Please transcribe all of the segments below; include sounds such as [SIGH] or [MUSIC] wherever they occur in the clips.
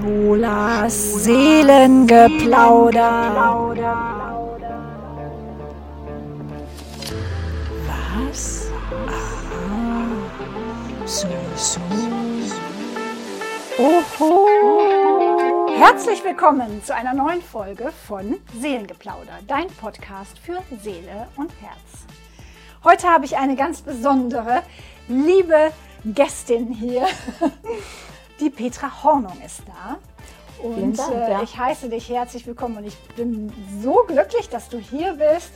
Schulas Seelengeplauder. Was? Aha. So, so. Oho. Herzlich willkommen zu einer neuen Folge von Seelengeplauder, dein Podcast für Seele und Herz. Heute habe ich eine ganz besondere, liebe Gästin hier. Die Petra Hornung ist da. Und Dank, äh, ja. ich heiße dich herzlich willkommen und ich bin so glücklich, dass du hier bist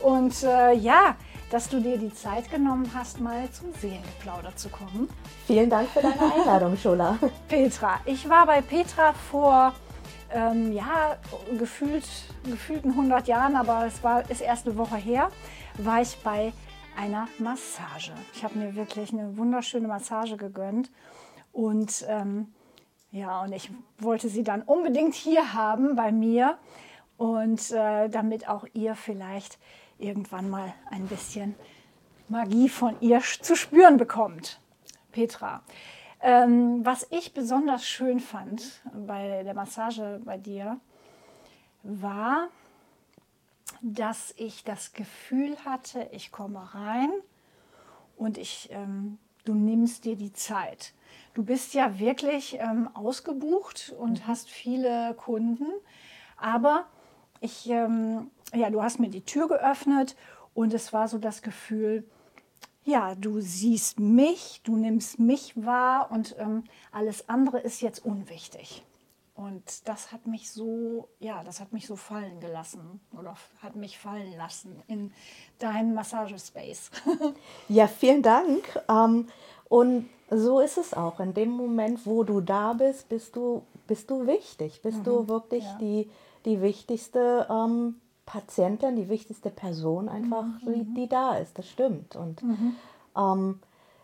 und äh, ja, dass du dir die Zeit genommen hast, mal zum Seelengeplauder zu kommen. Vielen Dank für deine Einladung, Schola. [LAUGHS] Petra, ich war bei Petra vor ähm, ja, gefühlt, gefühlten 100 Jahren, aber es war, ist erst eine Woche her, war ich bei einer Massage. Ich habe mir wirklich eine wunderschöne Massage gegönnt und ähm, ja, und ich wollte sie dann unbedingt hier haben bei mir und äh, damit auch ihr vielleicht irgendwann mal ein bisschen Magie von ihr zu spüren bekommt. Petra, ähm, was ich besonders schön fand bei der Massage bei dir, war, dass ich das Gefühl hatte, ich komme rein und ich, ähm, du nimmst dir die Zeit. Du bist ja wirklich ähm, ausgebucht und hast viele Kunden, aber ich, ähm, ja, du hast mir die Tür geöffnet und es war so das Gefühl, ja, du siehst mich, du nimmst mich wahr und ähm, alles andere ist jetzt unwichtig. Und das hat mich so, ja, das hat mich so fallen gelassen oder hat mich fallen lassen in deinen Massagespace. [LAUGHS] Ja, vielen Dank. Ähm, und so ist es auch. In dem Moment, wo du da bist, bist du, bist du wichtig. Bist du wirklich ja. die, die wichtigste ähm, Patientin, die wichtigste Person einfach, die, die da ist. Das stimmt. Und ähm,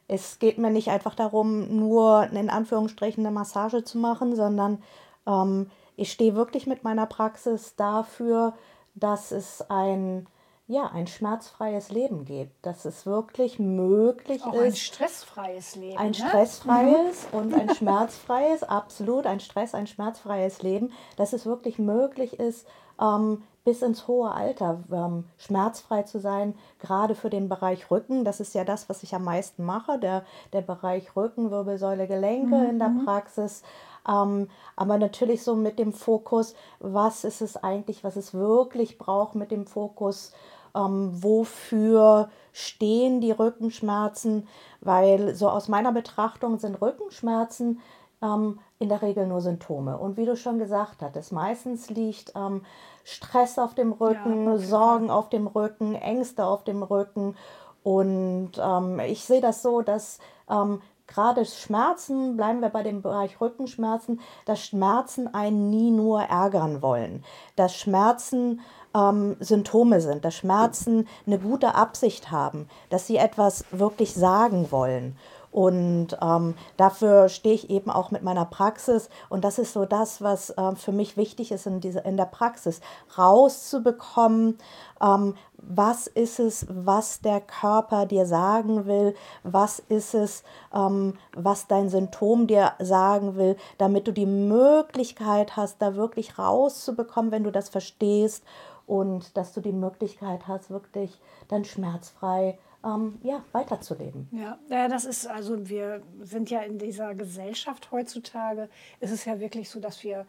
es geht mir nicht einfach darum, nur in Anführungsstrichen eine Massage zu machen, sondern ähm, ich stehe wirklich mit meiner Praxis dafür, dass es ein, ja, ein schmerzfreies Leben gibt, dass es wirklich möglich Auch ein ist, stressfreies Leben. ein ne? stressfreies und ein schmerzfreies, [LAUGHS] absolut ein stress-, ein schmerzfreies Leben, dass es wirklich möglich ist, ähm, bis ins hohe Alter ähm, schmerzfrei zu sein, gerade für den Bereich Rücken. Das ist ja das, was ich am meisten mache, der, der Bereich Rücken, Wirbelsäule, Gelenke in der Praxis. Ähm, aber natürlich so mit dem Fokus, was ist es eigentlich, was es wirklich braucht, mit dem Fokus, ähm, wofür stehen die Rückenschmerzen, weil so aus meiner Betrachtung sind Rückenschmerzen ähm, in der Regel nur Symptome. Und wie du schon gesagt hattest, meistens liegt ähm, Stress auf dem Rücken, auf jeden Sorgen auf dem Rücken, Ängste auf dem Rücken. Und ähm, ich sehe das so, dass ähm, gerade Schmerzen, bleiben wir bei dem Bereich Rückenschmerzen, dass Schmerzen einen nie nur ärgern wollen. Dass Schmerzen ähm, Symptome sind, dass Schmerzen eine gute Absicht haben, dass sie etwas wirklich sagen wollen. Und ähm, dafür stehe ich eben auch mit meiner Praxis. Und das ist so das, was äh, für mich wichtig ist in, diese, in der Praxis, rauszubekommen, ähm, was ist es, was der Körper dir sagen will, was ist es, ähm, was dein Symptom dir sagen will, damit du die Möglichkeit hast, da wirklich rauszubekommen, wenn du das verstehst. Und dass du die Möglichkeit hast, wirklich dann schmerzfrei ähm, ja, weiterzuleben. Ja, das ist also, wir sind ja in dieser Gesellschaft heutzutage, ist es ja wirklich so, dass wir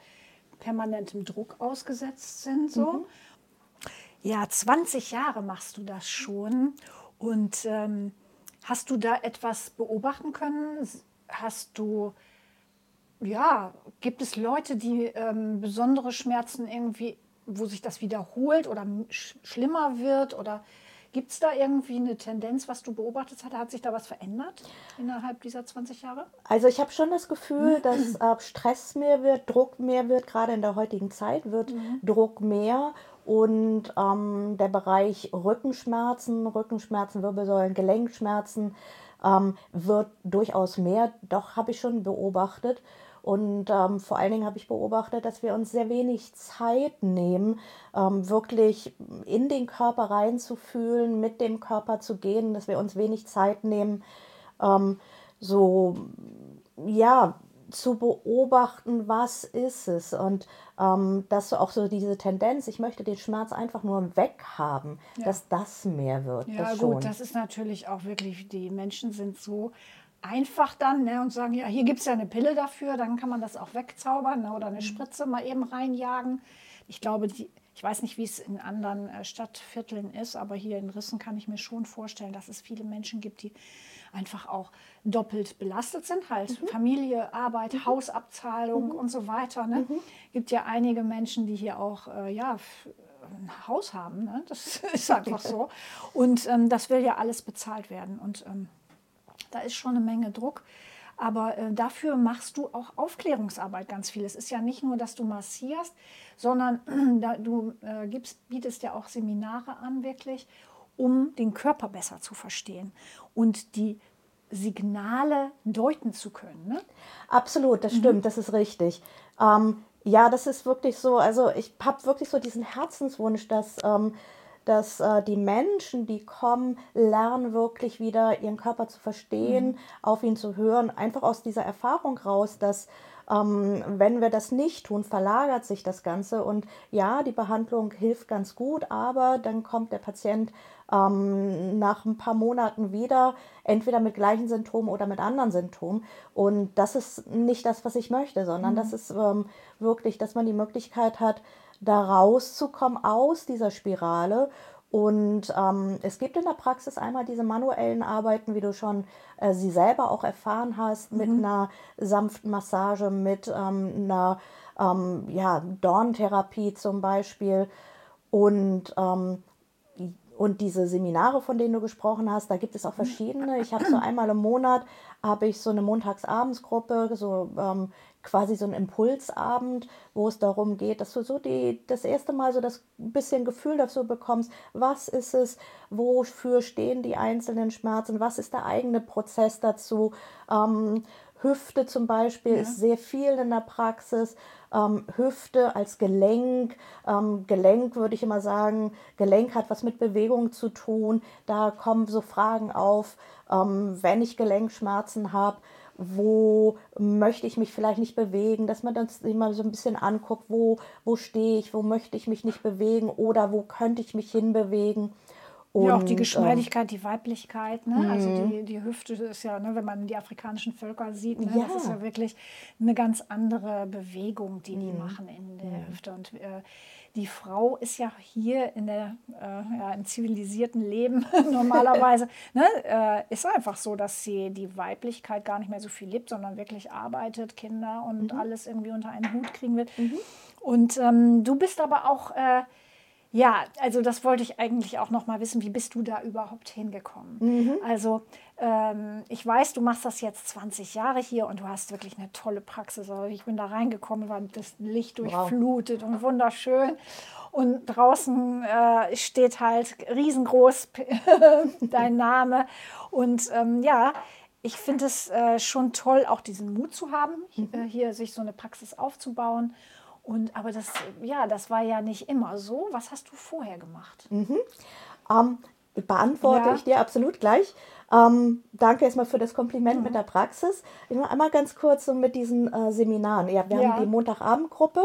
permanentem Druck ausgesetzt sind. So. Ja, 20 Jahre machst du das schon. Und ähm, hast du da etwas beobachten können? Hast du, ja, gibt es Leute, die ähm, besondere Schmerzen irgendwie, wo sich das wiederholt oder sch schlimmer wird? Oder gibt es da irgendwie eine Tendenz, was du beobachtet hast? Hat sich da was verändert innerhalb dieser 20 Jahre? Also ich habe schon das Gefühl, [CLEARS THROAT] dass äh, Stress mehr wird, Druck mehr wird, gerade in der heutigen Zeit wird Druck mehr und ähm, der Bereich Rückenschmerzen, Rückenschmerzen, Wirbelsäulen, Gelenkschmerzen ähm, wird durchaus mehr. Doch habe ich schon beobachtet. Und ähm, vor allen Dingen habe ich beobachtet, dass wir uns sehr wenig Zeit nehmen, ähm, wirklich in den Körper reinzufühlen, mit dem Körper zu gehen, dass wir uns wenig Zeit nehmen, ähm, so ja zu beobachten, was ist es und ähm, dass so auch so diese Tendenz, ich möchte den Schmerz einfach nur weghaben, Ja. dass das mehr wird. Ja, das gut, das ist natürlich auch wirklich, die Menschen sind so einfach dann ne, und sagen, ja, hier gibt es ja eine Pille dafür, dann kann man das auch wegzaubern ne, oder eine Spritze mal eben reinjagen. Ich glaube, die, ich weiß nicht, wie es in anderen äh, Stadtvierteln ist, aber hier in Rissen kann ich mir schon vorstellen, dass es viele Menschen gibt, die einfach auch doppelt belastet sind, halt Familie, Arbeit, Hausabzahlung und so weiter. Ne? Gibt ja einige Menschen, die hier auch äh, ja, ein Haus haben. Ne? Das [LAUGHS] ist einfach so. Und ähm, das will ja alles bezahlt werden. Und ähm, da ist schon eine Menge Druck. Aber äh, dafür machst du auch Aufklärungsarbeit ganz viel. Es ist ja nicht nur, dass du massierst, sondern [CLEARS THROAT] da, du äh, gibst, bietest ja auch Seminare an, wirklich, um den Körper besser zu verstehen und die Signale deuten zu können. Ne? Absolut, Mhm. das stimmt, das ist richtig. Ähm, ja, das ist wirklich so, also ich habe wirklich so diesen Herzenswunsch, dass, ähm, dass äh, die Menschen, die kommen, lernen wirklich wieder ihren Körper zu verstehen, Mhm. auf ihn zu hören, einfach aus dieser Erfahrung raus, dass ähm, wenn wir das nicht tun, verlagert sich das Ganze. Und ja, die Behandlung hilft ganz gut, aber dann kommt der Patient ähm, nach ein paar Monaten wieder, entweder mit gleichen Symptomen oder mit anderen Symptomen. Und das ist nicht das, was ich möchte, sondern das ist ähm, wirklich, dass man die Möglichkeit hat, da rauszukommen aus dieser Spirale. Und ähm, es gibt in der Praxis einmal diese manuellen Arbeiten, wie du schon äh, sie selber auch erfahren hast, mit einer sanften Massage, mit ähm, einer ähm, ja, Dorntherapie zum Beispiel. Und ähm, und diese Seminare, von denen du gesprochen hast, da gibt es auch verschiedene. Ich habe so einmal im Monat habe ich so eine Montagsabendsgruppe, so ähm, quasi so einen Impulsabend, wo es darum geht, dass du so die, das erste Mal so das bisschen Gefühl dafür bekommst, was ist es, wofür stehen die einzelnen Schmerzen, was ist der eigene Prozess dazu. Ähm, Hüfte zum Beispiel ist sehr viel in der Praxis. Ähm, Hüfte als Gelenk. Ähm, Gelenk würde ich immer sagen, Gelenk hat was mit Bewegung zu tun. Da kommen so Fragen auf, ähm, wenn ich Gelenkschmerzen habe, wo möchte ich mich vielleicht nicht bewegen, dass man das immer so ein bisschen anguckt, wo, wo stehe ich, wo möchte ich mich nicht bewegen oder wo könnte ich mich hinbewegen. Ja, auch die Und, ähm, Geschmeidigkeit, die Weiblichkeit, ne? also die, die Hüfte ist ja, ne, wenn man die afrikanischen Völker sieht, ne, Ja. das ist ja wirklich eine ganz andere Bewegung, die die machen in der Hüfte. Und äh, die Frau ist ja hier in der, äh, ja, im zivilisierten Leben [LAUGHS] normalerweise, [LAUGHS] ne, äh, ist einfach so, dass sie die Weiblichkeit gar nicht mehr so viel lebt, sondern wirklich arbeitet, Kinder und alles irgendwie unter einen Hut kriegen will. Und ähm, du bist aber auch... Äh, ja, also das wollte ich eigentlich auch noch mal wissen. Wie bist du da überhaupt hingekommen? Also ähm, ich weiß, du machst das jetzt 20 Jahre hier und du hast wirklich eine tolle Praxis. Also ich bin da reingekommen, war das Licht durchflutet und wunderschön. Und draußen äh, steht halt riesengroß [LAUGHS] dein Name. Und ähm, ja, ich finde es äh, schon toll, auch diesen Mut zu haben, äh, hier sich so eine Praxis aufzubauen. Und aber das, ja, das war ja nicht immer so. Was hast du vorher gemacht? Ähm, beantworte Ja. ich dir absolut gleich. Ähm, danke erstmal für das Kompliment Mhm. mit der Praxis. Ich mache einmal ganz kurz so mit diesen äh, Seminaren. Ja, wir Ja. haben die Montagabendgruppe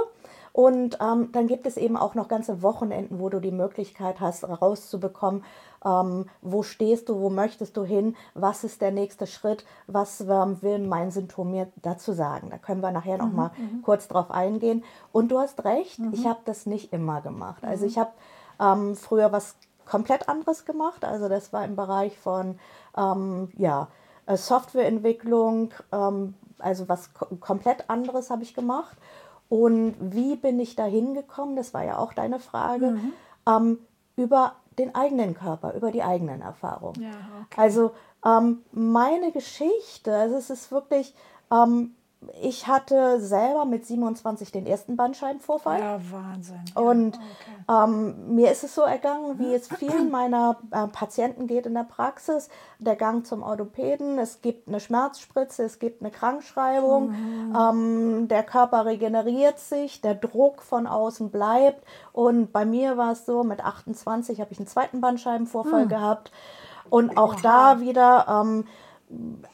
und ähm, dann gibt es eben auch noch ganze Wochenenden, wo du die Möglichkeit hast, rauszubekommen, ähm, wo stehst du, wo möchtest du hin, was ist der nächste Schritt, was ähm, will mein Symptom mir dazu sagen. Da können wir nachher noch mal kurz drauf eingehen. Und du hast recht, ich habe das nicht immer gemacht. Also ich habe ähm, früher was komplett anderes gemacht. Also das war im Bereich von ähm, ja, äh, Softwareentwicklung, ähm, also was ko komplett anderes habe ich gemacht. Und wie bin ich da hingekommen? Das war ja auch deine Frage. Ähm, über den eigenen Körper, über die eigenen Erfahrungen. Ja, okay. Also ähm, meine Geschichte, also es ist wirklich, ähm, ich hatte selber mit 27 den ersten Bandscheibenvorfall. Ja, Wahnsinn. Ja, Und okay. ähm, mir ist es so ergangen, wie es vielen [CLEARS THROAT] meiner äh, Patienten geht in der Praxis. Der Gang zum Orthopäden, es gibt eine Schmerzspritze, es gibt eine Krankschreibung, ähm, der Körper regeneriert sich, der Druck von außen bleibt. Und bei mir war es so, mit 28 habe ich einen zweiten Bandscheibenvorfall gehabt. Und auch da wieder ähm,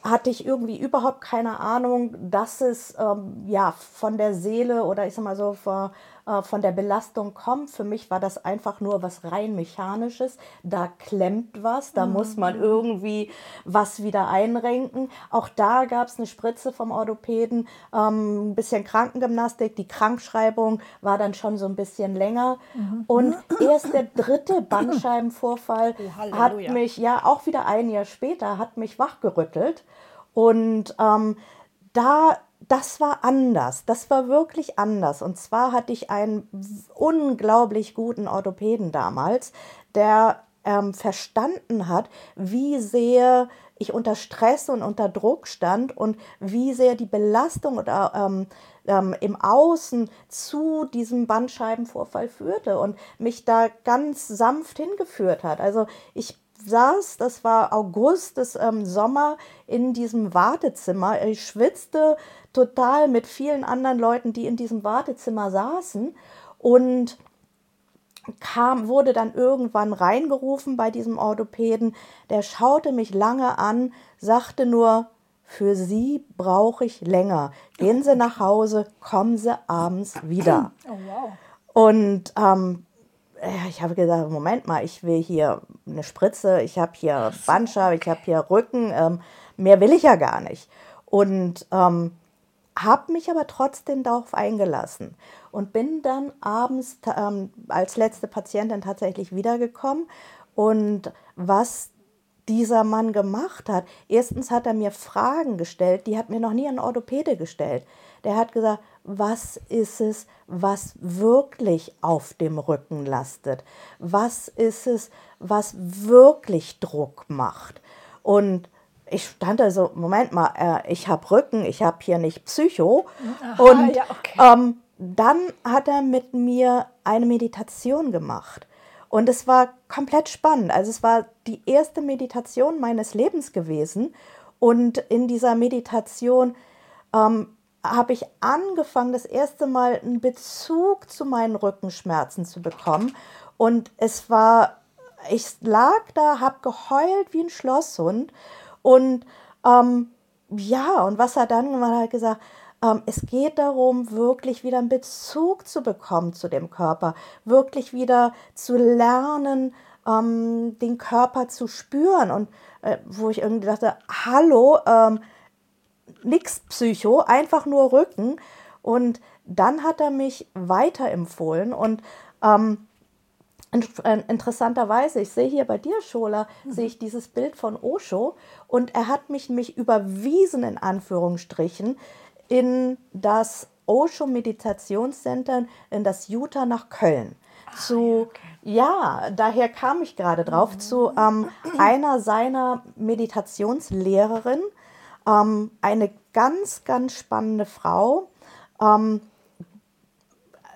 hatte ich irgendwie überhaupt keine Ahnung, dass es ähm, ja von der Seele oder ich sag mal so von, äh, von der Belastung kommt. Für mich war das einfach nur was rein mechanisches. Da klemmt was, da mhm. muss man irgendwie was wieder einrenken. Auch da gab es eine Spritze vom Orthopäden, ähm, ein bisschen Krankengymnastik. Die Krankschreibung war dann schon so ein bisschen länger. Mhm. Und erst der dritte Bandscheibenvorfall oh, hat mich, ja auch wieder ein Jahr später, hat mich wachgerüttelt. Und ähm, da das war anders. Das war wirklich anders. Und zwar hatte ich einen unglaublich guten Orthopäden damals, der ähm, verstanden hat, wie sehr ich unter Stress und unter Druck stand und wie sehr die Belastung oder, ähm, ähm, im Außen zu diesem Bandscheibenvorfall führte und mich da ganz sanft hingeführt hat. Also ich saß, das war August, das ähm, Sommer, in diesem Wartezimmer. Ich schwitzte total mit vielen anderen Leuten, die in diesem Wartezimmer saßen und kam, wurde dann irgendwann reingerufen bei diesem Orthopäden. Der schaute mich lange an, sagte nur, für Sie brauche ich länger. Gehen Sie nach Hause, kommen Sie abends wieder. Oh, wow. Und ähm, ich habe gesagt, Moment mal, ich will hier eine Spritze, ich habe hier Bandscheibe, ich habe hier Rücken, ähm, mehr will ich ja gar nicht. Und ähm, habe mich aber trotzdem darauf eingelassen und bin dann abends ähm, als letzte Patientin tatsächlich wiedergekommen. Und was dieser Mann gemacht hat, erstens hat er mir Fragen gestellt, die hat mir noch nie ein Orthopäde gestellt. Der hat gesagt, was ist es, was wirklich auf dem Rücken lastet? Was ist es, was wirklich Druck macht? Und ich stand da so, Moment mal, äh, ich habe Rücken, ich habe hier nicht Psycho. Aha, und ja, okay. ähm, dann hat er mit mir eine Meditation gemacht. Und es war komplett spannend. Also es war die erste Meditation meines Lebens gewesen. Und in dieser Meditation ähm, habe ich angefangen, das erste Mal einen Bezug zu meinen Rückenschmerzen zu bekommen. Und es war, ich lag da, habe geheult wie ein Schlosshund und ähm, ja, und was er dann gemacht hat, gesagt, ähm, es geht darum, wirklich wieder einen Bezug zu bekommen zu dem Körper, wirklich wieder zu lernen, ähm, den Körper zu spüren. Und äh, wo ich irgendwie dachte, hallo, ähm, nix Psycho, einfach nur Rücken. Und dann hat er mich weiterempfohlen und ähm, äh, interessanterweise, ich sehe hier bei dir, Schola, mhm. sehe ich dieses Bild von Osho und er hat mich, mich überwiesen, in Anführungsstrichen, in das Osho Meditationscenter, in das Utah nach Köln. Ah, zu, ja, okay. ja, daher kam ich gerade drauf, mhm. zu ähm, einer seiner Meditationslehrerinnen, ähm, eine ganz, ganz spannende Frau, ähm,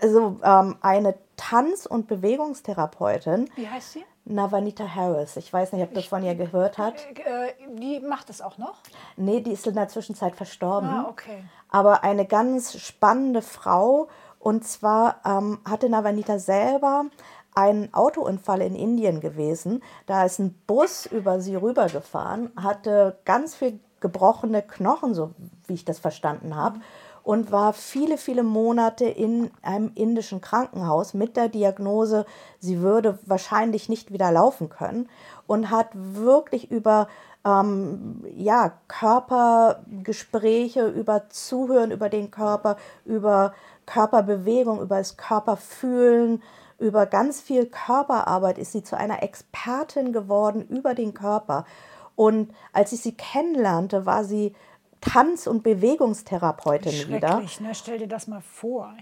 also ähm, eine Tanz- und Bewegungstherapeutin. Wie heißt sie? Navanita Harris. Ich weiß nicht, ob das von ihr gehört hat. Äh, die macht es auch noch? Nee, die ist in der Zwischenzeit verstorben. Ah, okay. Aber eine ganz spannende Frau. Und zwar ähm, hatte Navanita selber einen Autounfall in Indien gewesen. Da ist ein Bus über sie rübergefahren, hatte ganz viel gebrochene Knochen, so wie ich das verstanden habe. Und war viele, viele Monate in einem indischen Krankenhaus mit der Diagnose, sie würde wahrscheinlich nicht wieder laufen können und hat wirklich über ähm, ja, Körpergespräche, über Zuhören über den Körper, über Körperbewegung, über das Körperfühlen, über ganz viel Körperarbeit ist sie zu einer Expertin geworden über den Körper. Und als ich sie kennenlernte, war sie Tanz- und Bewegungstherapeutin wieder. Ne? Stell dir das mal vor.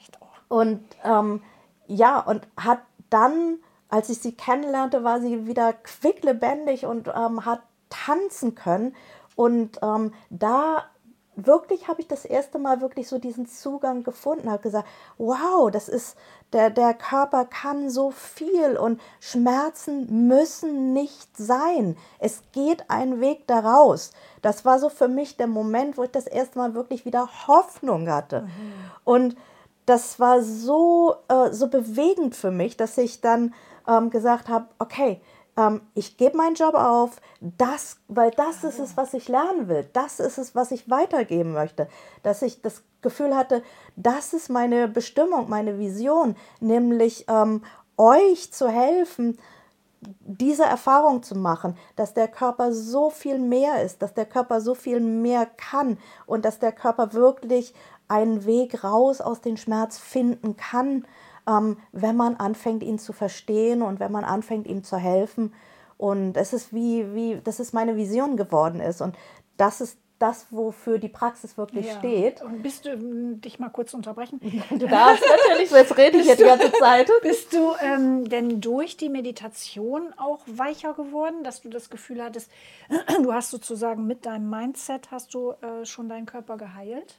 Und ähm, ja, und hat dann, als ich sie kennenlernte, war sie wieder quicklebendig und ähm, hat tanzen können. Und ähm, da wirklich habe ich das erste Mal wirklich so diesen Zugang gefunden, habe gesagt, wow, das ist, der, der Körper kann so viel und Schmerzen müssen nicht sein. Es geht ein Weg daraus. Das war so für mich der Moment, wo ich das erste Mal wirklich wieder Hoffnung hatte. Mhm. Und das war so, äh, so bewegend für mich, dass ich dann ähm, gesagt habe, okay, ähm, ich gebe meinen Job auf, das, weil das ist es, was ich lernen will. Das ist es, was ich weitergeben möchte. Dass ich das Gefühl hatte, das ist meine Bestimmung, meine Vision, nämlich ähm, euch zu helfen, diese Erfahrung zu machen, dass der Körper so viel mehr ist, dass der Körper so viel mehr kann und dass der Körper wirklich einen Weg raus aus dem Schmerz finden kann, ähm, wenn man anfängt, ihn zu verstehen und wenn man anfängt, ihm zu helfen. Und es ist wie, wie, das ist meine Vision geworden ist. Und das ist das, wofür die Praxis wirklich ja. steht. Und bist du, hm, dich mal kurz unterbrechen? [LAUGHS] Du darfst natürlich, jetzt rede ich jetzt die ganze Zeit. Bist du ähm, denn durch die Meditation auch weicher geworden, dass du das Gefühl hattest, [CLEARS THROAT] du hast sozusagen mit deinem Mindset, hast du äh, schon deinen Körper geheilt?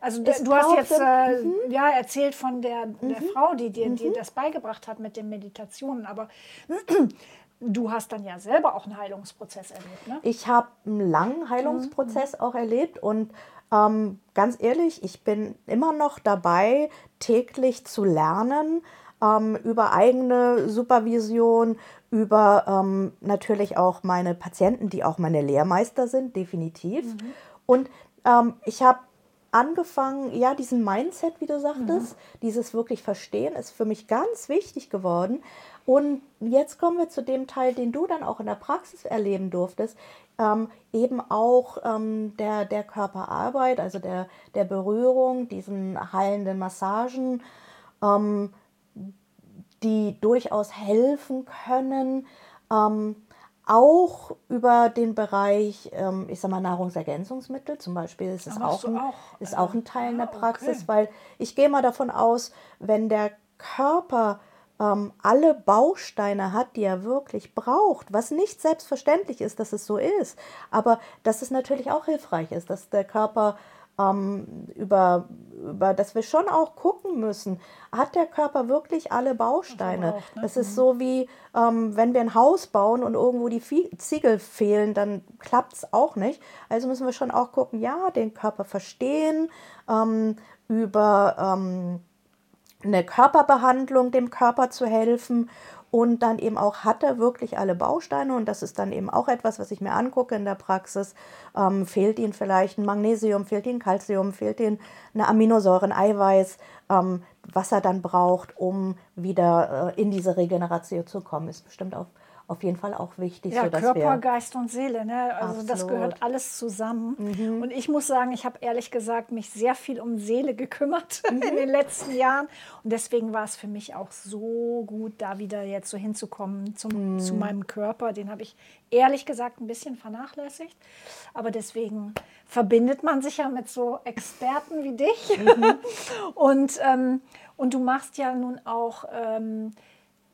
Also es du hast jetzt äh, mhm. ja, erzählt von der, der mhm. Frau, die dir mhm. das beigebracht hat mit den Meditationen, aber [CLEARS THROAT] du hast dann ja selber auch einen Heilungsprozess erlebt. Ne? Ich habe einen langen Heilungsprozess mhm. auch erlebt und ähm, ganz ehrlich, ich bin immer noch dabei, täglich zu lernen ähm, über eigene Supervision, über ähm, natürlich auch meine Patienten, die auch meine Lehrmeister sind, definitiv. Mhm. Und ähm, ich habe angefangen, ja, diesen Mindset, wie du sagtest, mhm. dieses wirklich Verstehen ist für mich ganz wichtig geworden. Und jetzt kommen wir zu dem Teil, den du dann auch in der Praxis erleben durftest, ähm, eben auch ähm, der, der Körperarbeit, also der, der Berührung, diesen heilenden Massagen, ähm, die durchaus helfen können, ähm, auch über den Bereich, ähm, ich sag mal, Nahrungsergänzungsmittel zum Beispiel, ist es auch ein, auch, ist auch ein Teil äh, der Praxis, okay. weil ich gehe mal davon aus, wenn der Körper ähm, alle Bausteine hat, die er wirklich braucht, was nicht selbstverständlich ist, dass es so ist, aber dass es natürlich auch hilfreich ist, dass der Körper ähm, über, über dass wir schon auch gucken müssen, hat der Körper wirklich alle Bausteine? Auch, ne? Das ist mhm. so wie, ähm, wenn wir ein Haus bauen und irgendwo die Ziegel fehlen, dann klappt es auch nicht. Also müssen wir schon auch gucken, ja, den Körper verstehen, ähm, über ähm, eine Körperbehandlung dem Körper zu helfen und dann eben auch, hat er wirklich alle Bausteine und das ist dann eben auch etwas, was ich mir angucke in der Praxis. Ähm, fehlt ihnen vielleicht ein Magnesium, fehlt ihnen Calcium, fehlt ihnen eine Aminosäure, ein Eiweiß, ähm, was er dann braucht, um wieder äh, in diese Regeneration zu kommen, ist bestimmt auch auf jeden Fall auch wichtig. Ja, Körper, Geist und Seele. Ne? Also Absolut. das gehört alles zusammen. Mhm. Und ich muss sagen, ich habe ehrlich gesagt mich sehr viel um Seele gekümmert mhm. [LAUGHS] in den letzten Jahren. Und deswegen war es für mich auch so gut, da wieder jetzt so hinzukommen zum, mhm. zu meinem Körper. Den habe ich ehrlich gesagt ein bisschen vernachlässigt. Aber deswegen verbindet man sich ja mit so Experten wie dich. Mhm. [LAUGHS] und, ähm, und du machst ja nun auch... Ähm,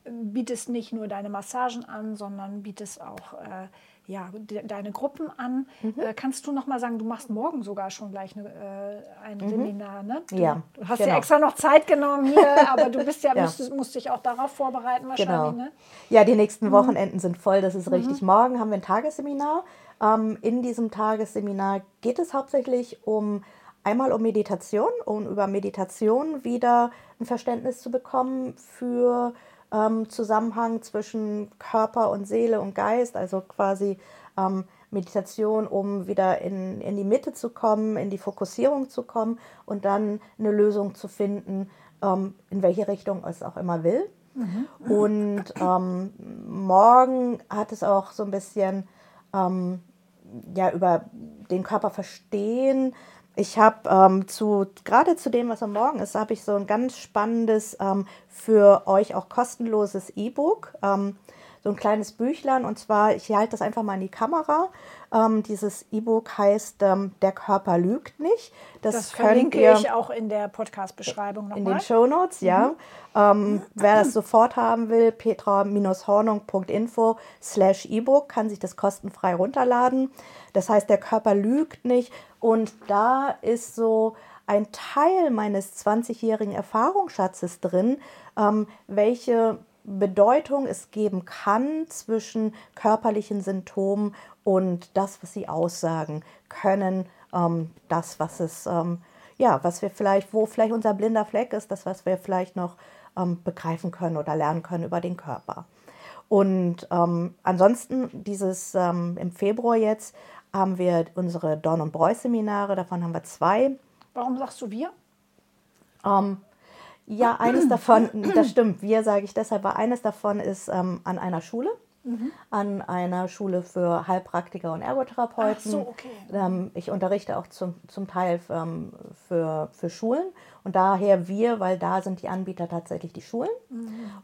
bietest nicht nur deine Massagen an, sondern bietest auch äh, ja, de deine Gruppen an. Mhm. Äh, kannst du noch mal sagen, du machst morgen sogar schon gleich eine, äh, ein mhm. Seminar, ne? Du, ja. Du hast genau. ja extra noch Zeit genommen hier, [LAUGHS] aber du bist ja, ja. Musst, musst, dich auch darauf vorbereiten wahrscheinlich, genau. ne? Ja, die nächsten mhm. Wochenenden sind voll, das ist richtig. Mhm. Morgen haben wir ein Tagesseminar. Ähm, in diesem Tagesseminar geht es hauptsächlich um einmal um Meditation, um über Meditation wieder ein Verständnis zu bekommen für ähm, Zusammenhang zwischen Körper und Seele und Geist, also quasi ähm, Meditation, um wieder in, in die Mitte zu kommen, in die Fokussierung zu kommen und dann eine Lösung zu finden, ähm, in welche Richtung es auch immer will. Mhm. Und ähm, morgen hat es auch so ein bisschen ähm, ja, über den Körper verstehen, ich habe ähm, zu, gerade zu dem, was am Morgen ist, habe ich so ein ganz spannendes, ähm, für euch auch kostenloses E-Book. Ähm, so ein kleines Büchlein und zwar, ich halte das einfach mal in die Kamera. Ähm, dieses E-Book heißt ähm, Der Körper lügt nicht. Das, das verlinke ihr ich auch in der Podcast-Beschreibung nochmal. In den Show Notes, ja. Mhm. Ähm, wer das sofort haben will, petra-hornung.info slash E-Book kann sich das kostenfrei runterladen. Das heißt, der Körper lügt nicht und da ist so ein Teil meines 20-jährigen Erfahrungsschatzes drin, ähm, welche Bedeutung es geben kann zwischen körperlichen Symptomen und das, was sie aussagen können, ähm, das, was es, ähm, ja, was wir vielleicht, wo vielleicht unser blinder Fleck ist, das, was wir vielleicht noch ähm, begreifen können oder lernen können über den Körper. Und ähm, ansonsten dieses ähm, im Februar jetzt haben wir unsere Dorn und Breu Seminare, davon haben wir zwei. Warum sagst du wir? Ähm, ja, eines davon, das stimmt, wir sage ich deshalb, weil eines davon ist ähm, an einer Schule an einer Schule für Heilpraktiker und Ergotherapeuten. Ach so, okay. Ähm, ich unterrichte auch zum, zum Teil ähm, für, für Schulen und daher wir, weil da sind die Anbieter tatsächlich die Schulen.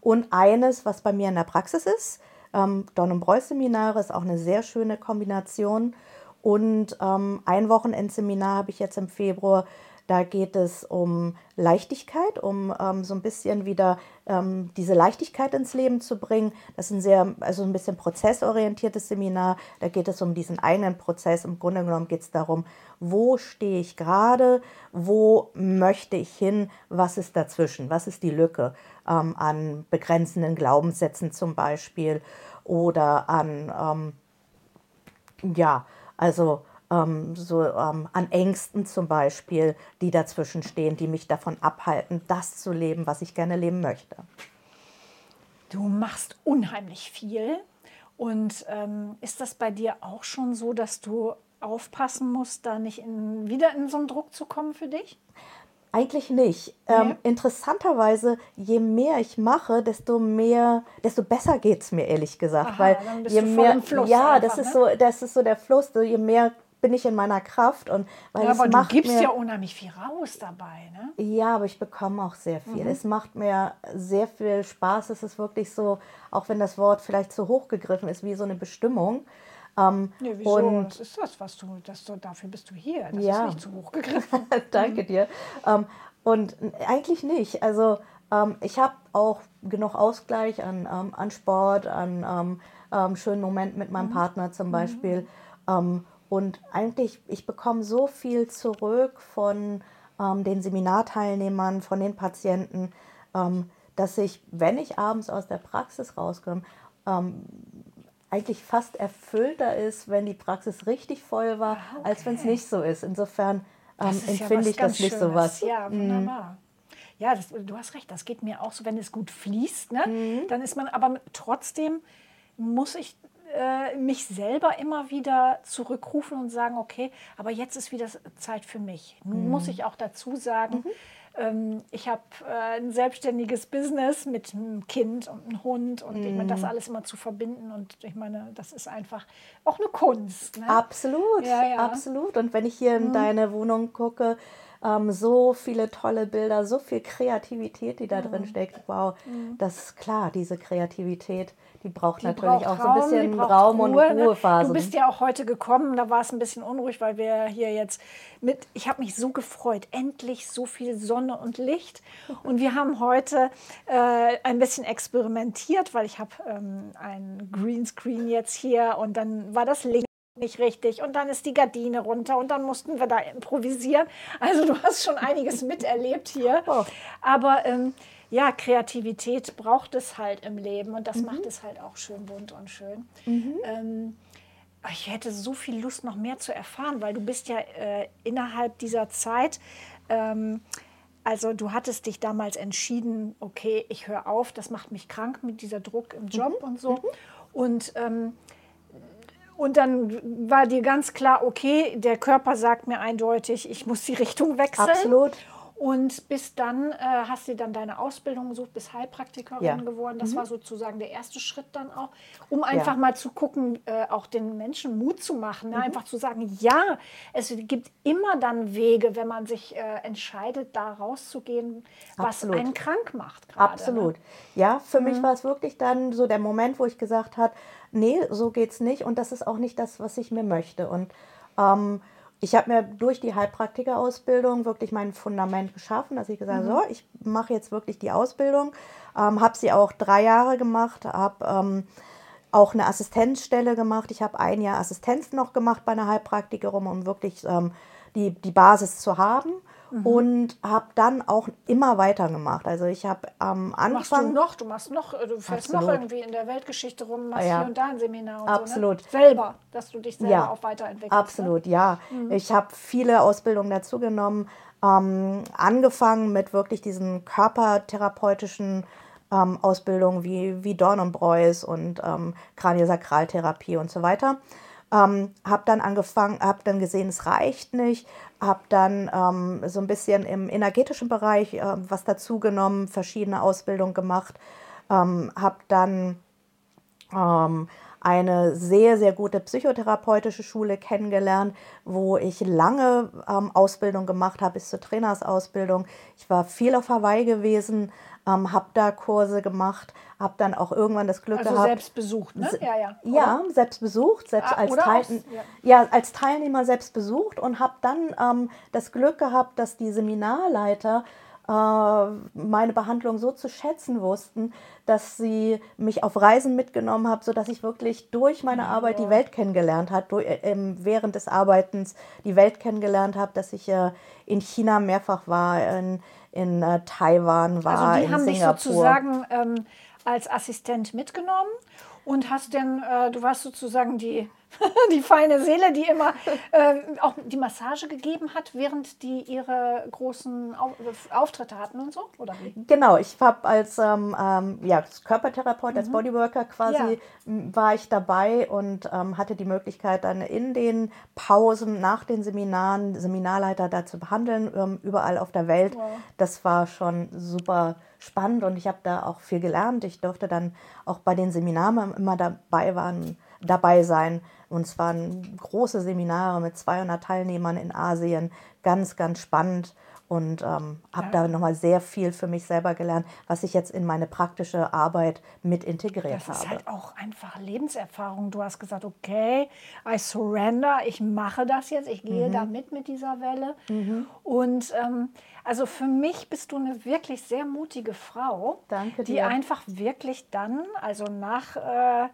Und eines, was bei mir in der Praxis ist, ähm, Don- und Breu-Seminare ist auch eine sehr schöne Kombination. Und ähm, ein Wochenendseminar habe ich jetzt im Februar. Da geht es um Leichtigkeit, um ähm, so ein bisschen wieder ähm, diese Leichtigkeit ins Leben zu bringen. Das ist ein sehr, also ein bisschen prozessorientiertes Seminar. Da geht es um diesen eigenen Prozess. Im Grunde genommen geht es darum, wo stehe ich gerade, wo möchte ich hin, was ist dazwischen, was ist die Lücke ähm, an begrenzenden Glaubenssätzen zum Beispiel oder an, ähm, ja, also ähm, so ähm, an Ängsten zum Beispiel, die dazwischen stehen, die mich davon abhalten, das zu leben, was ich gerne leben möchte. Du machst unheimlich viel. Und ähm, ist das bei dir auch schon so, dass du aufpassen musst, da nicht in, wieder in so einen Druck zu kommen für dich? Eigentlich nicht. Ähm, Nee. interessanterweise, je mehr ich mache, desto mehr, desto besser geht es mir, ehrlich gesagt. Aha, weil je mehr, im Fluss ja, einfach, das ist ne? so, das ist so der Fluss. So, je mehr bin ich in meiner Kraft und weil Ja, es aber du gibst mir, ja unheimlich viel raus dabei. Ne? Ja, aber ich bekomme auch sehr Mhm. viel. Es macht mir sehr viel Spaß. Es ist wirklich so, auch wenn das Wort vielleicht zu hoch gegriffen ist, wie so eine Bestimmung. Ähm, Nee, wieso? Und das ist das, was du, das dafür bist du hier. Das Ja. ist nicht zu hoch gegriffen. [LAUGHS] Danke dir. Ähm, und eigentlich nicht. Also ähm, ich habe auch genug Ausgleich an, ähm, an Sport, an ähm, ähm, schönen Momenten mit meinem Partner zum Beispiel. Ähm, und eigentlich, ich bekomme so viel zurück von ähm, den Seminarteilnehmern, von den Patienten, ähm, dass ich, wenn ich abends aus der Praxis rauskomme, ähm, eigentlich fast erfüllter ist, wenn die Praxis richtig voll war, als wenn es okay. nicht so ist. Insofern ähm, ist ja empfinde was ich das nicht so was. Ja, wunderbar. Ja, das, du hast recht, das geht mir auch so, wenn es gut fließt, ne? Mhm. dann ist man, aber trotzdem muss ich äh, mich selber immer wieder zurückrufen und sagen, okay, aber jetzt ist wieder Zeit für mich. Nun Mhm. muss ich auch dazu sagen, ähm, ich habe äh, ein selbstständiges Business mit einem Kind und einem Hund und ich meine, Mhm. das alles immer zu verbinden und ich meine, das ist einfach auch eine Kunst. Ne? Absolut, Ja, ja. absolut. Und wenn ich hier in deine Wohnung gucke, ähm, so viele tolle Bilder, so viel Kreativität, die da Mhm. drin steckt. Wow, das ist klar, diese Kreativität, die braucht Die natürlich braucht auch so ein bisschen Raum und Ruhe, ne? Ruhephasen. Du bist ja auch heute gekommen, da war es ein bisschen unruhig, weil wir hier jetzt mit, ich habe mich so gefreut, endlich so viel Sonne und Licht. Und wir haben heute äh, ein bisschen experimentiert, weil ich habe ähm, ein Greenscreen jetzt hier und dann war das Licht nicht richtig und dann ist die Gardine runter und dann mussten wir da improvisieren. Also du hast schon einiges [LAUGHS] miterlebt hier. Oh. Aber ähm, ja, Kreativität braucht es halt im Leben und das macht es halt auch schön bunt und schön. Ähm, ich hätte so viel Lust, noch mehr zu erfahren, weil du bist ja äh, innerhalb dieser Zeit, ähm, also du hattest dich damals entschieden, okay, ich höre auf, das macht mich krank mit dieser Druck im Job und so. Und ähm, und dann war dir ganz klar, okay, der Körper sagt mir eindeutig, ich muss die Richtung wechseln. Absolut. Und bis dann äh, hast du dann deine Ausbildung gesucht, bist Heilpraktikerin Ja. Mhm. geworden. Das war sozusagen der erste Schritt dann auch, um einfach mal zu gucken, äh, auch den Menschen Mut zu machen. Mhm. Ne? Einfach zu sagen, ja, es gibt immer dann Wege, wenn man sich äh, entscheidet, da rauszugehen, was Absolut. einen krank macht. gerade, Absolut. Ne? Ja, für mich war es wirklich dann so der Moment, wo ich gesagt habe, nee, so geht's nicht und das ist auch nicht das, was ich mir möchte. Und ähm, ich habe mir durch die Heilpraktikerausbildung wirklich mein Fundament geschaffen, dass ich gesagt habe, so, ich mache jetzt wirklich die Ausbildung, ähm, habe sie auch drei Jahre gemacht, habe ähm, auch eine Assistenzstelle gemacht. Ich habe ein Jahr Assistenz noch gemacht bei einer Heilpraktikerin, um wirklich ähm, die, die Basis zu haben. Und habe dann auch immer weitergemacht. Also ich habe am Machst du Anfang... noch, du machst noch, äh, du fährst noch Absolut. irgendwie in der Weltgeschichte rum, machst Ja. hier und da ein Seminar und Absolut. so. Ne? Selber, dass du dich selber Ja, auch weiterentwickelst. Absolut, ja. Ich habe viele Ausbildungen dazu genommen, ähm, angefangen mit wirklich diesen körpertherapeutischen ähm, Ausbildungen wie, wie Dorn und Breuß und ähm, Kraniosakraltherapie und so weiter. Ähm, habe dann angefangen, habe dann gesehen, es reicht nicht, habe dann ähm, so ein bisschen im energetischen Bereich äh, was dazugenommen, verschiedene Ausbildungen gemacht, ähm, habe dann ähm, eine sehr, sehr gute psychotherapeutische Schule kennengelernt, wo ich lange ähm, Ausbildung gemacht habe, bis zur Trainersausbildung. Ich war viel auf Hawaii gewesen, ähm, habe da Kurse gemacht, habe dann auch irgendwann das Glück also gehabt. selbst besucht, ne? Ja, ja. Oder? Ja, selbst besucht, selbst ah, als, Teil, aus, ja. ja. als Teilnehmer selbst besucht und habe dann ähm, das Glück gehabt, dass die Seminarleiter meine Behandlung so zu schätzen wussten, dass sie mich auf Reisen mitgenommen haben, sodass ich wirklich durch meine Arbeit die Welt kennengelernt habe, äh, während des Arbeitens die Welt kennengelernt habe, dass ich äh, in China mehrfach war, in, in Taiwan war, also die in haben Singapur. Dich sozusagen ähm, als Assistent mitgenommen und hast denn, äh, du warst sozusagen die [LAUGHS] die feine Seele, die immer äh, auch die Massage gegeben hat, während die ihre großen Au Auftritte hatten und so, oder wie? Genau, ich habe als ähm, ähm, ja, Körpertherapeut, mhm. als Bodyworker quasi, ja. war ich dabei und ähm, hatte die Möglichkeit dann in den Pausen nach den Seminaren Seminarleiter da zu behandeln, ähm, überall auf der Welt. Wow. Das war schon super spannend und ich habe da auch viel gelernt. Ich durfte dann auch bei den Seminaren immer dabei waren, dabei sein. Und es waren große Seminare mit 200 Teilnehmern in Asien, ganz, ganz spannend und ähm, habe ja. da nochmal sehr viel für mich selber gelernt, was ich jetzt in meine praktische Arbeit mit integriert habe. Das ist halt auch einfach Lebenserfahrung. Du hast gesagt, okay, I surrender, ich mache das jetzt, ich gehe mhm. da mit mit dieser Welle. Mhm. Und ähm, also für mich bist du eine wirklich sehr mutige Frau, die einfach wirklich dann, also nach äh,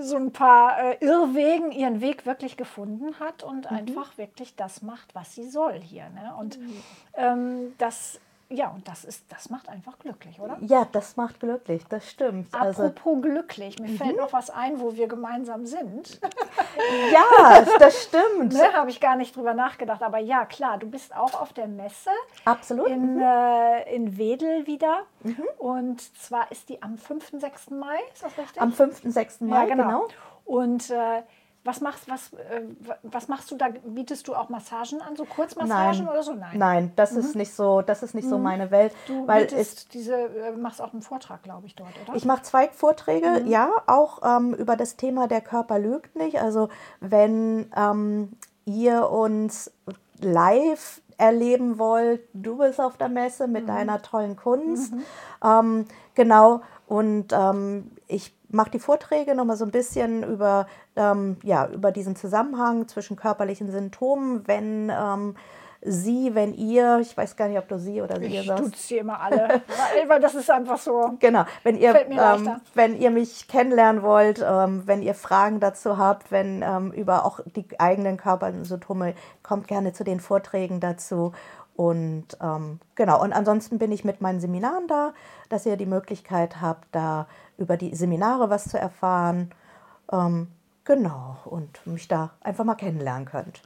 so ein paar äh, Irrwegen ihren Weg wirklich gefunden hat und mhm. einfach wirklich das macht, was sie soll hier. Ne? Und mhm. ähm, das ja, und das ist, das macht einfach glücklich, oder? Ja, das macht glücklich, das stimmt. Also Apropos also, glücklich, mir mhm. fällt noch was ein, wo wir gemeinsam sind. [LAUGHS] ja, das stimmt. ne, Habe ich gar nicht drüber nachgedacht. Aber ja, klar, du bist auch auf der Messe. Absolut. In, mhm. äh, in Wedel wieder. Mhm. Und zwar ist die am 5. 6. Mai, ist das richtig? Am 5. 6. Mai, ja, genau. genau. Und äh, was machst, was, äh, was machst du da? Bietest du auch Massagen an, so Kurzmassagen nein, oder so? Nein. Nein, das mhm. ist nicht so, das ist nicht mhm. so meine Welt. Du weil ist diese, äh, machst auch einen Vortrag, glaube ich, dort, oder? Ich mache zwei Vorträge, mhm. ja, auch ähm, über das Thema Der Körper lügt nicht. Also wenn ähm, ihr uns live erleben wollt, du bist auf der Messe mit mhm. deiner tollen Kunst. Mhm. Ähm, genau. Und ähm, ich mache die Vorträge nochmal so ein bisschen über, ähm, ja, über diesen Zusammenhang zwischen körperlichen Symptomen, wenn ähm, sie, wenn ihr, ich weiß gar nicht, ob du sie oder sie ich sagst. Ich sie immer alle, [LAUGHS] weil das ist einfach so. Genau, wenn ihr, ähm, wenn ihr mich kennenlernen wollt, ähm, wenn ihr Fragen dazu habt, wenn ähm, über auch die eigenen Körpersymptome, kommt gerne zu den Vorträgen dazu. Und ähm, genau, und ansonsten bin ich mit meinen Seminaren da, dass ihr die Möglichkeit habt, da über die Seminare was zu erfahren. Ähm, genau, und mich da einfach mal kennenlernen könnt.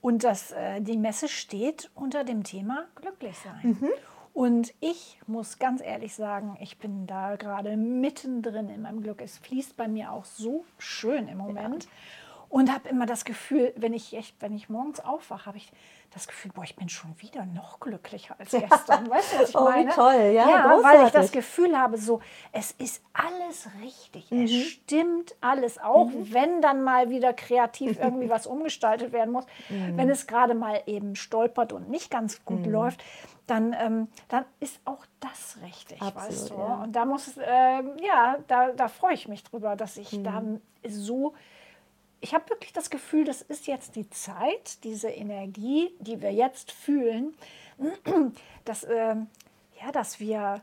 Und das, äh, die Messe steht unter dem Thema glücklich sein. Mhm. Und ich muss ganz ehrlich sagen, ich bin da gerade mittendrin in meinem Glück. Es fließt bei mir auch so schön im Moment. Ja. Und habe immer das Gefühl, wenn ich, echt, wenn ich morgens aufwache, habe ich das Gefühl, boah, ich bin schon wieder noch glücklicher als [LAUGHS] gestern. Weißt du, was ich oh, meine? Wie toll, ja, ja weil ich das Gefühl habe, so, es ist alles richtig. Mhm. Es stimmt alles, auch mhm. wenn dann mal wieder kreativ irgendwie [LAUGHS] was umgestaltet werden muss. Mhm. Wenn es gerade mal eben stolpert und nicht ganz gut mhm. läuft, dann, ähm, dann ist auch das richtig, Absolut, weißt du. Ja. Und da muss, äh, ja, da, da freue ich mich drüber, dass ich da mhm. so ich habe wirklich das Gefühl, das ist jetzt die Zeit, diese Energie, die wir jetzt fühlen, [CLEARS THROAT] dass, äh, ja, dass wir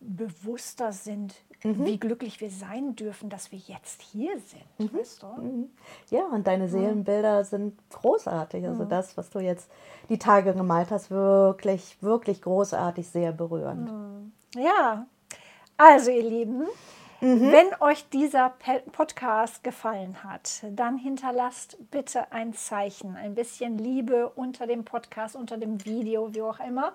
bewusster sind, mhm. wie glücklich wir sein dürfen, dass wir jetzt hier sind. Mhm. Weißt du? Mhm. Ja, und deine Seelenbilder sind großartig. Also das, was du jetzt die Tage gemalt hast, wirklich, wirklich großartig, sehr berührend. Mhm. Ja, also ihr Lieben, Mhm. Wenn euch dieser Podcast gefallen hat, dann hinterlasst bitte ein Zeichen, ein bisschen Liebe unter dem Podcast, unter dem Video, wie auch immer.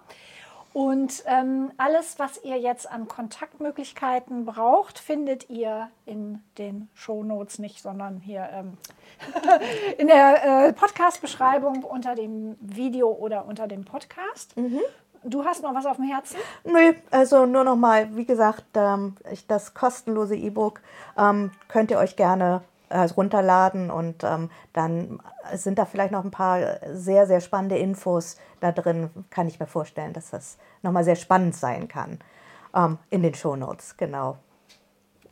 Und ähm, alles, was ihr jetzt an Kontaktmöglichkeiten braucht, findet ihr in den Shownotes nicht, sondern hier ähm, [LAUGHS] in der äh, Podcast-Beschreibung unter dem Video oder unter dem Podcast. Du hast noch was auf dem Herzen? Nö, also nur noch mal, wie gesagt, ähm, das kostenlose E-Book ähm, könnt ihr euch gerne äh, runterladen und ähm, dann sind da vielleicht noch ein paar sehr, sehr spannende Infos da drin. Kann ich mir vorstellen, dass das nochmal sehr spannend sein kann. In den Shownotes, genau.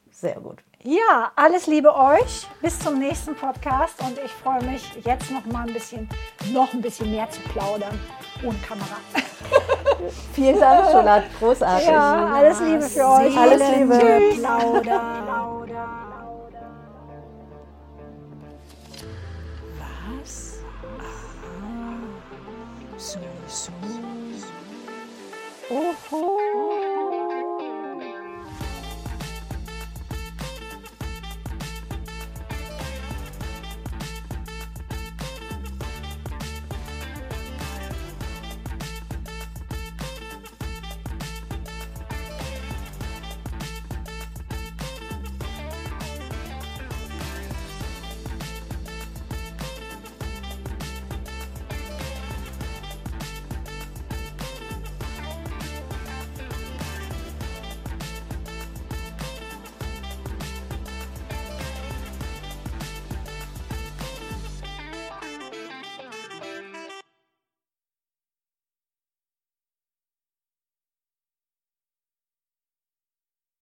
Sehr gut. Ja, alles Liebe euch. Bis zum nächsten Podcast und ich freue mich jetzt noch mal ein bisschen, noch ein bisschen mehr zu plaudern ohne Kamera. [LAUGHS] Vielen Dank, Scholat. Großartig. Ja, alles Liebe für euch. Alles Liebe. Was? Aha. So, so. Oho.